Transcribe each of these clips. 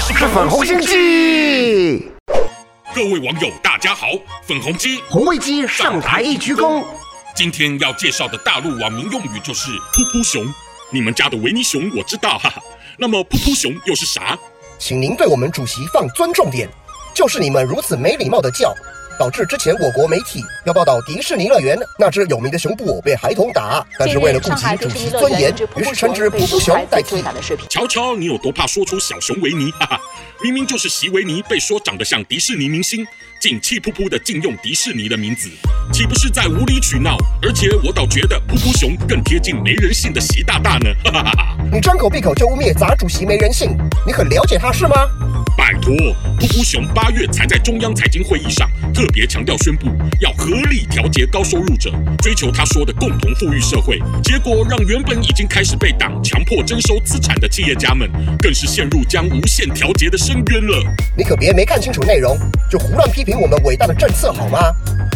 是粉红心机。各位网友，大家好，粉红鸡红卫鸡上台一鞠躬。今天要介绍的大陆网民用语就是“噗噗熊”。你们家的维尼熊我知道，哈哈。那么“噗噗熊”又是啥？请您对我们主席放尊重点，就是你们如此没礼貌的叫。导致之前我国媒体要报道迪士尼乐园那只有名的熊布偶被孩童打，但是为了顾及主席尊严，于是称之噗噗熊代替。瞧瞧你有多怕说出小熊维尼，哈哈，明明就是席维尼被说长得像迪士尼明星，竟气噗噗的禁用迪士尼的名字，岂不是在无理取闹？而且我倒觉得噗噗熊更贴近没人性的习大大呢，哈哈哈哈！你张口闭口就污蔑杂主席没人性，你很了解他是吗？拜托，噗噗熊八月才在中央财经会议上特别强调宣布要合理调节高收入者，追求他说的共同富裕社会，结果让原本已经开始被党强迫征收资产的企业家们，更是陷入将无限调节的深渊了。你可别没看清楚内容就胡乱批评我们伟大的政策好吗？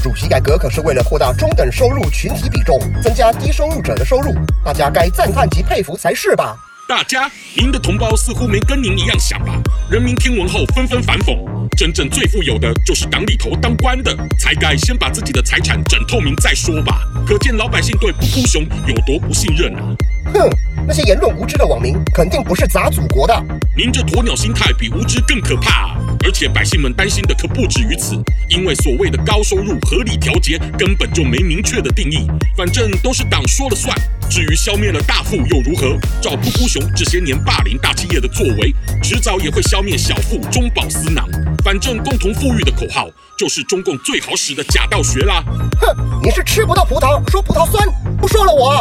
主席改革可是为了扩大中等收入群体比重，增加低收入者的收入，大家该赞叹及佩服才是吧？大家，您的同胞似乎没跟您一样想吧？人民听闻后纷纷反讽，真正最富有的就是党里头当官的，才该先把自己的财产整透明再说吧。可见老百姓对噗噗熊有多不信任啊！哼，那些言论无知的网民肯定不是砸祖国的。您这鸵鸟心态比无知更可怕啊！而且百姓们担心的可不止于此，因为所谓的高收入合理调节根本就没明确的定义，反正都是党说了算。至于消灭了大富又如何？照噗噗熊这些年霸凌大企业的作为，迟早也会消灭小富中饱私囊。反正共同富裕的口号就是中共最好使的假道学啦！哼，你是吃不到葡萄说葡萄酸，不说了我！